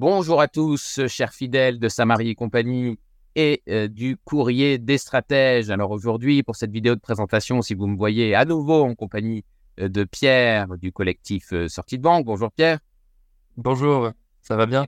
Bonjour à tous, chers fidèles de Samari et compagnie et euh, du courrier des stratèges. Alors aujourd'hui, pour cette vidéo de présentation, si vous me voyez à nouveau en compagnie euh, de Pierre du collectif euh, Sortie de Banque. Bonjour Pierre. Bonjour, ça va bien?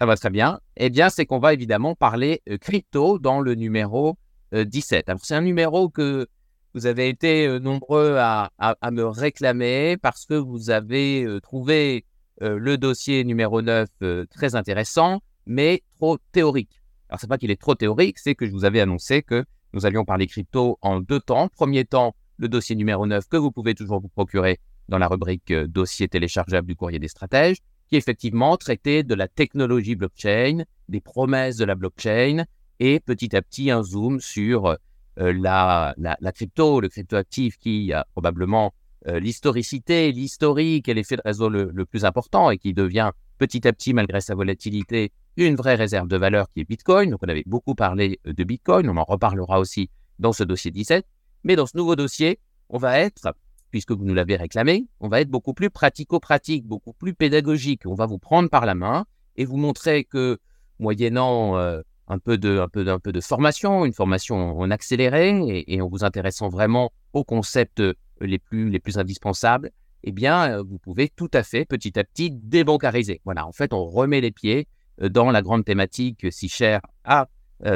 Ça va très bien. Eh bien, c'est qu'on va évidemment parler crypto dans le numéro 17. Alors c'est un numéro que vous avez été nombreux à, me réclamer parce que vous avez trouvé le dossier numéro 9 très intéressant, mais trop théorique. Alors, c'est pas qu'il est trop théorique, c'est que je vous avais annoncé que nous allions parler crypto en deux temps. Premier temps, le dossier numéro 9 que vous pouvez toujours vous procurer dans la rubrique dossier téléchargeable du courrier des stratèges, qui effectivement traitait de la technologie blockchain, des promesses de la blockchain et petit à petit un zoom sur la, la, crypto, le cryptoactif qui a probablement l'historicité, l'historique et l'effet de réseau le, plus important et qui devient petit à petit, malgré sa volatilité, une vraie réserve de valeur qui est Bitcoin. Donc, on avait beaucoup parlé de Bitcoin. On en reparlera aussi dans ce dossier 17. Mais dans ce nouveau dossier, on va être, puisque vous nous l'avez réclamé, on va être beaucoup plus pratico-pratique, beaucoup plus pédagogique. On va vous prendre par la main et vous montrer que, moyennant un, peu de, un, peu, peu de formation, une formation en accéléré et, et en vous intéressant vraiment aux concepts les plus, les plus indispensables, eh bien, vous pouvez tout à fait, petit à petit, débancariser. Voilà, en fait, on remet les pieds dans la grande thématique si chère à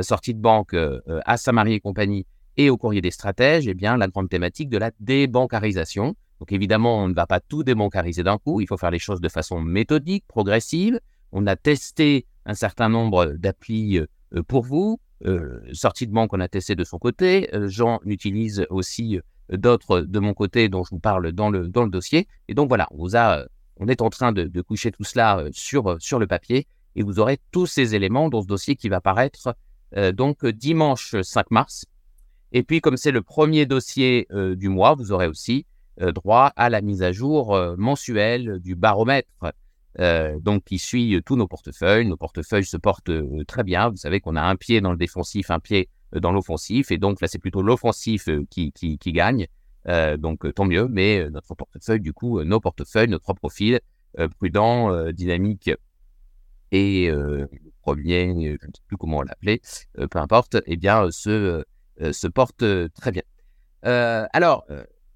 sortie de banque, à Samarie et compagnie et au courrier des stratèges, eh bien, la grande thématique de la débancarisation. Donc, évidemment, on ne va pas tout débancariser d'un coup. Il faut faire les choses de façon méthodique, progressive. On a testé un certain nombre d'applis pour vous. sortie de banque, on a testé de son côté. Jean utilise aussi d'autres de mon côté dont je vous parle dans le, dans le dossier. Et donc voilà, on, vous a, on est en train de, coucher tout cela sur, sur le papier et vous aurez tous ces éléments dans ce dossier qui va paraître donc dimanche 5 mars. Et puis comme c'est le premier dossier du mois, vous aurez aussi droit à la mise à jour mensuelle du baromètre. donc qui suit tous nos portefeuilles. Nos portefeuilles se portent très bien. Vous savez qu'on a un pied dans le défensif, un pied dans l'offensif. Et donc là, c'est plutôt l'offensif qui, qui, qui, gagne. Euh, donc tant mieux, mais notre portefeuille, du coup, nos portefeuilles, notre profil, prudent, dynamique et premier, je ne sais plus comment on l'appelait, peu importe, eh bien, se, se porte très bien. alors,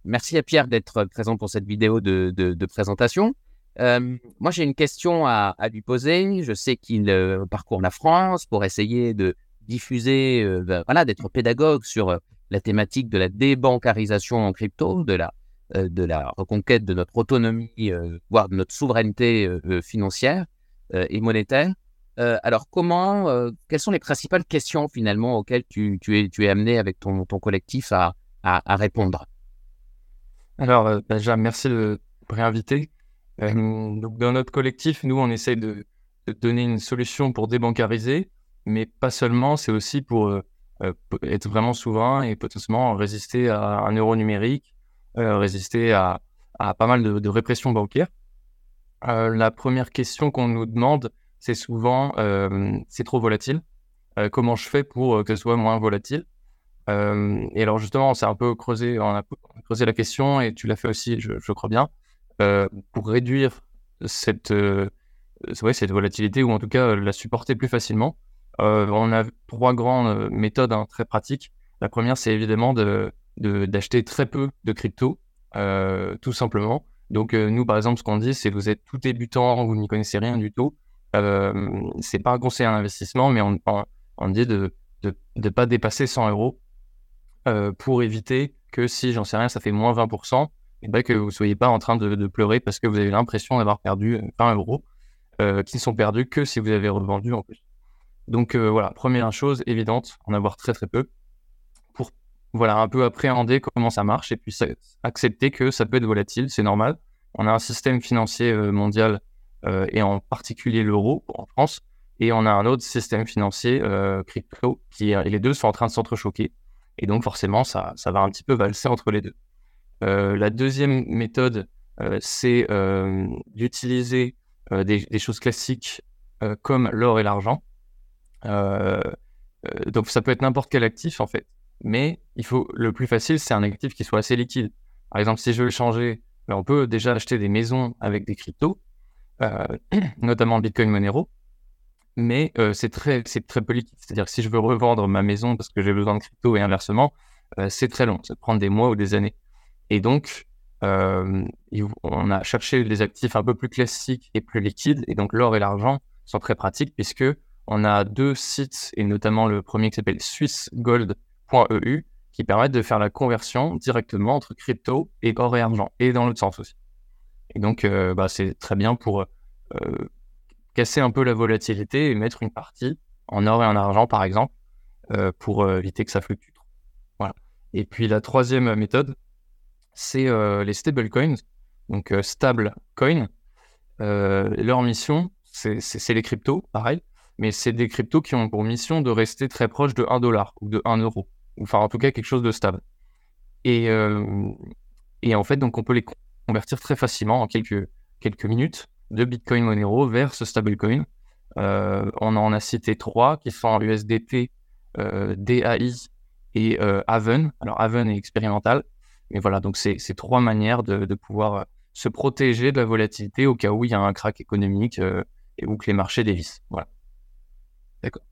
merci à Pierre d'être présent pour cette vidéo de, de, présentation. moi, j'ai une question à, à, lui poser. Je sais qu'il parcourt la France pour essayer de diffuser, euh, ben, voilà, d'être pédagogue sur euh, la thématique de la débancarisation en crypto, de la, euh, de la reconquête de notre autonomie, voire de notre souveraineté financière et monétaire. alors, comment, quelles sont les principales questions finalement auxquelles tu, tu, es, tu es amené avec ton, ton collectif à, à, répondre? Alors, déjà, merci de me réinviter. donc, dans notre collectif, nous, on essaye de, de donner une solution pour débancariser mais pas seulement, c'est aussi pour euh, euh, être vraiment souverain et potentiellement résister à un euro numérique, euh, résister à, pas mal de, répression bancaire. la première question qu'on nous demande, c'est souvent c'est trop volatile. comment je fais pour que ce soit moins volatile? Et alors justement, on s'est un peu creusé, la question et tu l'as fait aussi, je, je crois bien, pour réduire cette, ouais, cette volatilité ou en tout cas la supporter plus facilement. Euh, on a trois grandes euh, méthodes hein, très pratiques. La première, c'est évidemment de, d'acheter très peu de crypto, euh, tout simplement. Donc, nous, par exemple, ce qu'on dit, c'est vous êtes tout débutant, vous n'y connaissez rien du tout. C'est pas un conseil à investissement, mais on, dit de ne pas dépasser 100 euros pour éviter que si, j'en sais rien, ça fait moins 20%, et ben que vous ne soyez pas en train de, de, pleurer parce que vous avez l'impression d'avoir perdu 20 euros qui ne sont perdus que si vous avez revendu en plus. Donc euh, voilà, première chose évidente, en avoir très très peu pour voilà un peu appréhender comment ça marche et puis accepter que ça peut être volatile, c'est normal. On a un système financier euh, mondial euh, et en particulier l'euro en France et on a un autre système financier crypto qui et les deux sont en train de s'entrechoquer et donc forcément ça, va un petit peu valser entre les deux. la deuxième méthode c'est d'utiliser des, choses classiques comme l'or et l'argent donc ça peut être n'importe quel actif en fait. Mais il faut le plus facile, c'est un actif qui soit assez liquide. Par exemple, si je veux changer, ben, on peut déjà acheter des maisons avec des cryptos, euh, notamment Bitcoin Monero. mais c'est très, très peu C'est-à-dire que si je veux revendre ma maison parce que j'ai besoin de crypto et inversement, c'est très long. Ça peut prendre des mois ou des années. Et donc, on a cherché des actifs un peu plus classiques et plus liquides. Et donc, l'or et l'argent sont très pratiques puisque on a deux sites, et notamment le premier qui s'appelle swissgold.eu, qui permettent de faire la conversion directement entre crypto et or et argent, et dans l'autre sens aussi. Et donc, euh, bah, c'est très bien pour euh, casser un peu la volatilité et mettre une partie en or et en argent, par exemple, euh, pour éviter que ça fluctue trop. Et puis, la troisième méthode, c'est les stablecoins. Donc, stablecoin, leur mission, c'est les cryptos, pareil, mais c'est des cryptos qui ont pour mission de rester très proche de 1 dollar ou de 1 euro enfin en tout cas quelque chose de stable. Et, euh, et en fait, donc on peut les convertir très facilement en quelques, quelques minutes de Bitcoin Monero vers ce stablecoin. Euh, on en a cité trois qui sont USDT, euh, DAI et Haven. Alors Haven est expérimental, mais voilà, donc c'est trois manières de, de, pouvoir se protéger de la volatilité au cas où il y a un crack économique et où que les marchés dévissent. Voilà. D'accord.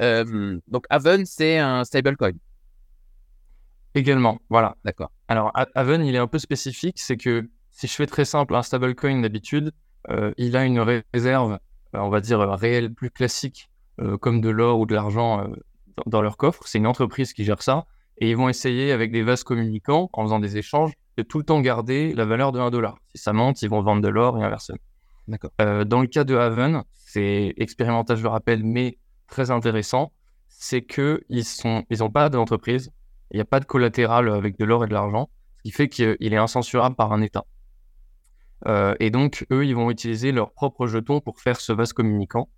Euh, donc Aven, c'est un stablecoin. Également, voilà. D'accord. Alors Aven, il est un peu spécifique, c'est que si je fais très simple, un stablecoin d'habitude, euh, il a une réserve, euh, on va dire réelle, plus classique, comme de l'or ou de l'argent dans leur coffre. C'est une entreprise qui gère ça. Et ils vont essayer, avec des vases communicants, en faisant des échanges, de tout le temps garder la valeur de 1 dollar. Si ça monte, ils vont vendre de l'or et inversement. D'accord. dans le cas de Haven, c'est expérimental, je le rappelle, mais très intéressant, c'est qu'ils n'ont ils pas d'entreprise, il n'y a pas de collatéral avec de l'or et de l'argent, ce qui fait qu'il est incensurable par un État. Euh, et donc, eux, ils vont utiliser leurs propres jetons pour faire ce vase communicant.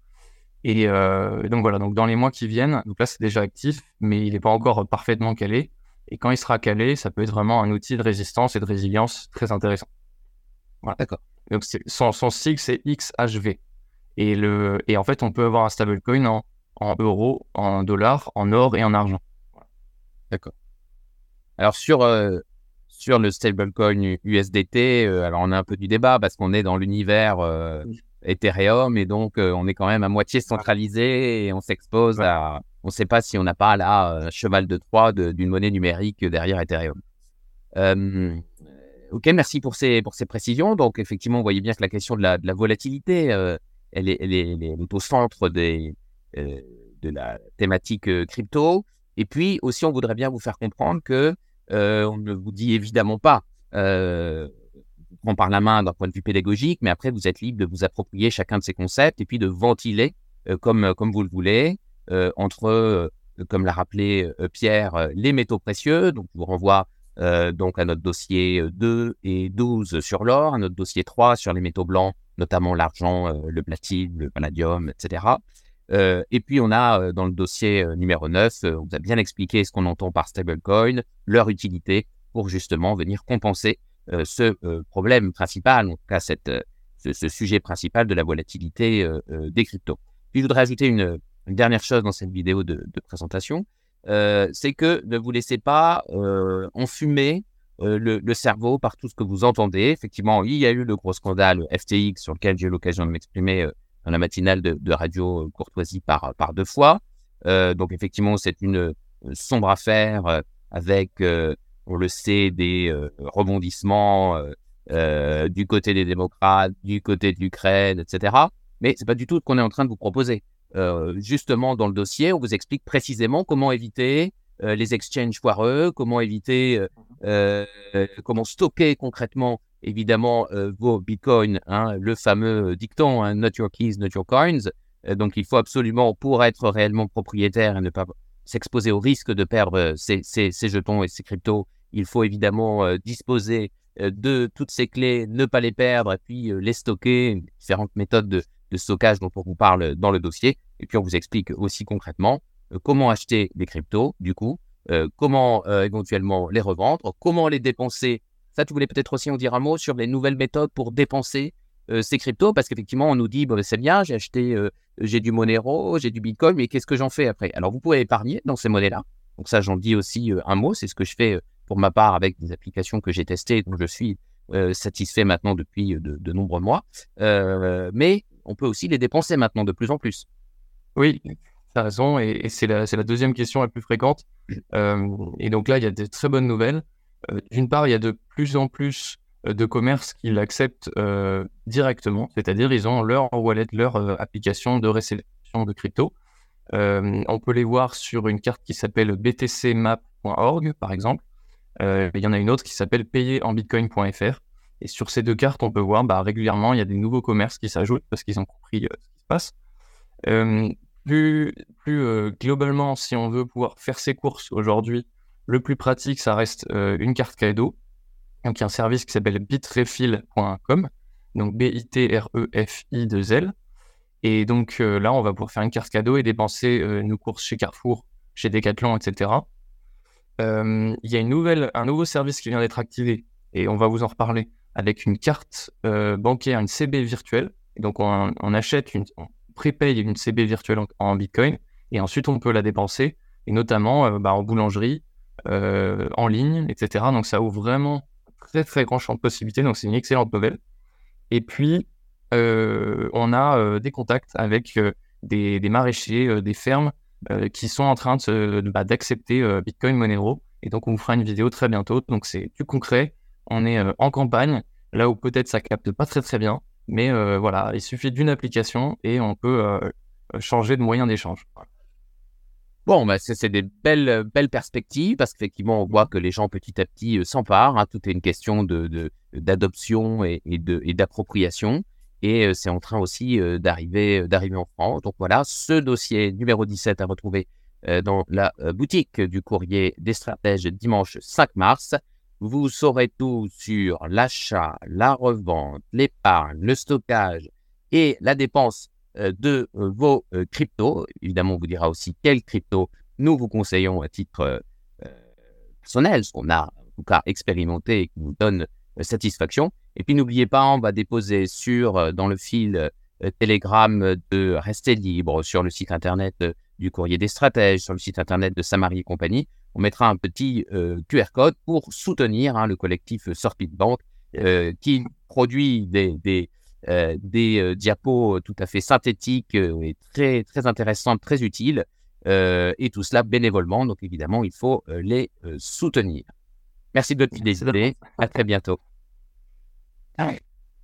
Euh, et, donc voilà, donc dans les mois qui viennent, donc là c'est déjà actif, mais il n'est pas encore parfaitement calé. Et quand il sera calé, ça peut être vraiment un outil de résistance et de résilience très intéressant. Voilà. D'accord. Donc son, son sigle c'est XHV. Et, le, et en fait, on peut avoir un stablecoin en en euros, en dollars, en or et en argent. D'accord. Alors sur, euh, sur le stablecoin USDT, euh, alors on a un peu du débat parce qu'on est dans l'univers euh, Ethereum et donc on est quand même à moitié centralisé et on s'expose à... On ne sait pas si on n'a pas là un cheval de Troie d'une monnaie numérique derrière Ethereum. Ok, merci pour ces, pour ces précisions. Donc effectivement, vous voyez bien que la question de la, volatilité, elle, est, elle, est, elle est au centre des, euh, de la thématique euh, crypto. Et puis aussi, on voudrait bien vous faire comprendre que euh, on ne vous dit évidemment pas on par la main d'un point de vue pédagogique, mais après, vous êtes libre de vous approprier chacun de ces concepts et puis de ventiler comme, comme vous le voulez entre, comme l'a rappelé Pierre, les métaux précieux. Donc, je vous renvoie donc à notre dossier 2 et 12 sur l'or, à notre dossier 3 sur les métaux blancs, notamment l'argent, le platine, le palladium, etc. Euh, et puis, on a euh, dans le dossier euh, numéro 9, on vous a bien expliqué ce qu'on entend par stablecoin, leur utilité pour justement venir compenser ce problème principal, en tout cas cette, ce, sujet principal de la volatilité des cryptos. Puis, je voudrais ajouter une, dernière chose dans cette vidéo de présentation, c'est que ne vous laissez pas enfumer le, le, cerveau par tout ce que vous entendez. Effectivement, il y a eu le gros scandale FTX sur lequel j'ai eu l'occasion de m'exprimer dans la matinale de, Radio euh, Courtoisie par, par deux fois. Euh, donc effectivement, c'est une euh, sombre affaire avec, on le sait, des rebondissements du côté des démocrates, du côté de l'Ukraine, etc. Mais c'est pas du tout ce qu'on est en train de vous proposer. Justement, dans le dossier, on vous explique précisément comment éviter les exchanges foireux, comment éviter, comment stocker concrètement évidemment euh, vos bitcoins, hein, le fameux dicton hein, Not your keys, not your coins. Euh, donc il faut absolument, pour être réellement propriétaire et ne pas s'exposer au risque de perdre ses, jetons et ses cryptos, il faut évidemment euh, disposer de toutes ces clés, ne pas les perdre et puis les stocker, différentes méthodes de, stockage dont on vous parle dans le dossier. Et puis on vous explique aussi concrètement comment acheter des cryptos, du coup, comment éventuellement les revendre, comment les dépenser ça, tu voulais peut-être aussi en dire un mot sur les nouvelles méthodes pour dépenser euh, ces cryptos, parce qu'effectivement, on nous dit, c'est bien, j'ai acheté, euh, j'ai du Monero, j'ai du Bitcoin, mais qu'est-ce que j'en fais après? Alors, vous pouvez épargner dans ces monnaies-là. Donc ça, j'en dis aussi euh, un mot, c'est ce que je fais pour ma part avec des applications que j'ai testées, dont je suis satisfait maintenant depuis de, nombreux mois. mais on peut aussi les dépenser maintenant de plus en plus. Oui, tu as raison. Et, c'est la, deuxième question la plus fréquente. et donc là, il y a des très bonnes nouvelles. D'une part, il y a de plus en plus de commerces qui l'acceptent directement, c'est-à-dire ils ont leur wallet, leur application de réception de crypto. on peut les voir sur une carte qui s'appelle btcmap.org, par exemple. il y en a une autre qui s'appelle payerenbitcoin.fr. Et sur ces deux cartes, on peut voir bah, régulièrement, il y a des nouveaux commerces qui s'ajoutent parce qu'ils ont compris ce qui se passe. plus plus globalement, si on veut pouvoir faire ses courses aujourd'hui, le plus pratique, ça reste une carte cadeau. Donc, il y a un service qui s'appelle bitrefill.com, donc B-I-T-R-E-F-I-2-L. Et donc là, on va pouvoir faire une carte cadeau et dépenser nos courses chez Carrefour, chez Decathlon, etc. il y a un nouveau service qui vient d'être activé et on va vous en reparler avec une carte bancaire, une CB virtuelle. Donc on, achète, une, on prépaye une CB virtuelle en, Bitcoin et ensuite on peut la dépenser, et notamment bah, en boulangerie, en ligne, etc. Donc ça ouvre vraiment très très grand champ de possibilités, donc c'est une excellente nouvelle. Et puis, euh, on a euh, des contacts avec euh, des, maraîchers, des fermes qui sont en train bah, d'accepter Bitcoin Monero. Et donc, on vous fera une vidéo très bientôt. Donc, c'est plus concret. On est en campagne, là où peut-être ça capte pas très très bien. Mais voilà, il suffit d'une application et on peut changer de moyen d'échange. Bon, bah, c'est des belles, perspectives parce qu'effectivement, on voit que les gens petit à petit euh, s'emparent. Hein. tout est une question d'adoption et, d'appropriation. Et euh, c'est en train aussi euh, d'arriver d'arriver en France. Donc voilà, ce dossier numéro 17 à retrouver dans la boutique du courrier des stratèges dimanche 5 mars. Vous saurez tout sur l'achat, la revente, l'épargne, le stockage et la dépense euh, de euh, vos euh, cryptos. Évidemment, on vous dira aussi quelles cryptos nous vous conseillons à titre personnel, ce qu'on a en tout cas expérimenté et qui nous donne satisfaction. Et puis n'oubliez pas, on va déposer sur dans le fil Telegram de Rester Libre, sur le site internet du Courrier des Stratèges, sur le site internet de Samarie et compagnie. On mettra un petit QR code pour soutenir hein, le collectif Sorpit Bank qui produit des, euh, des euh, diapos tout à fait synthétiques euh, et très, très intéressantes, très utiles, et tout cela bénévolement. Donc évidemment, il faut les soutenir. Merci de votre fidélité. À très bientôt.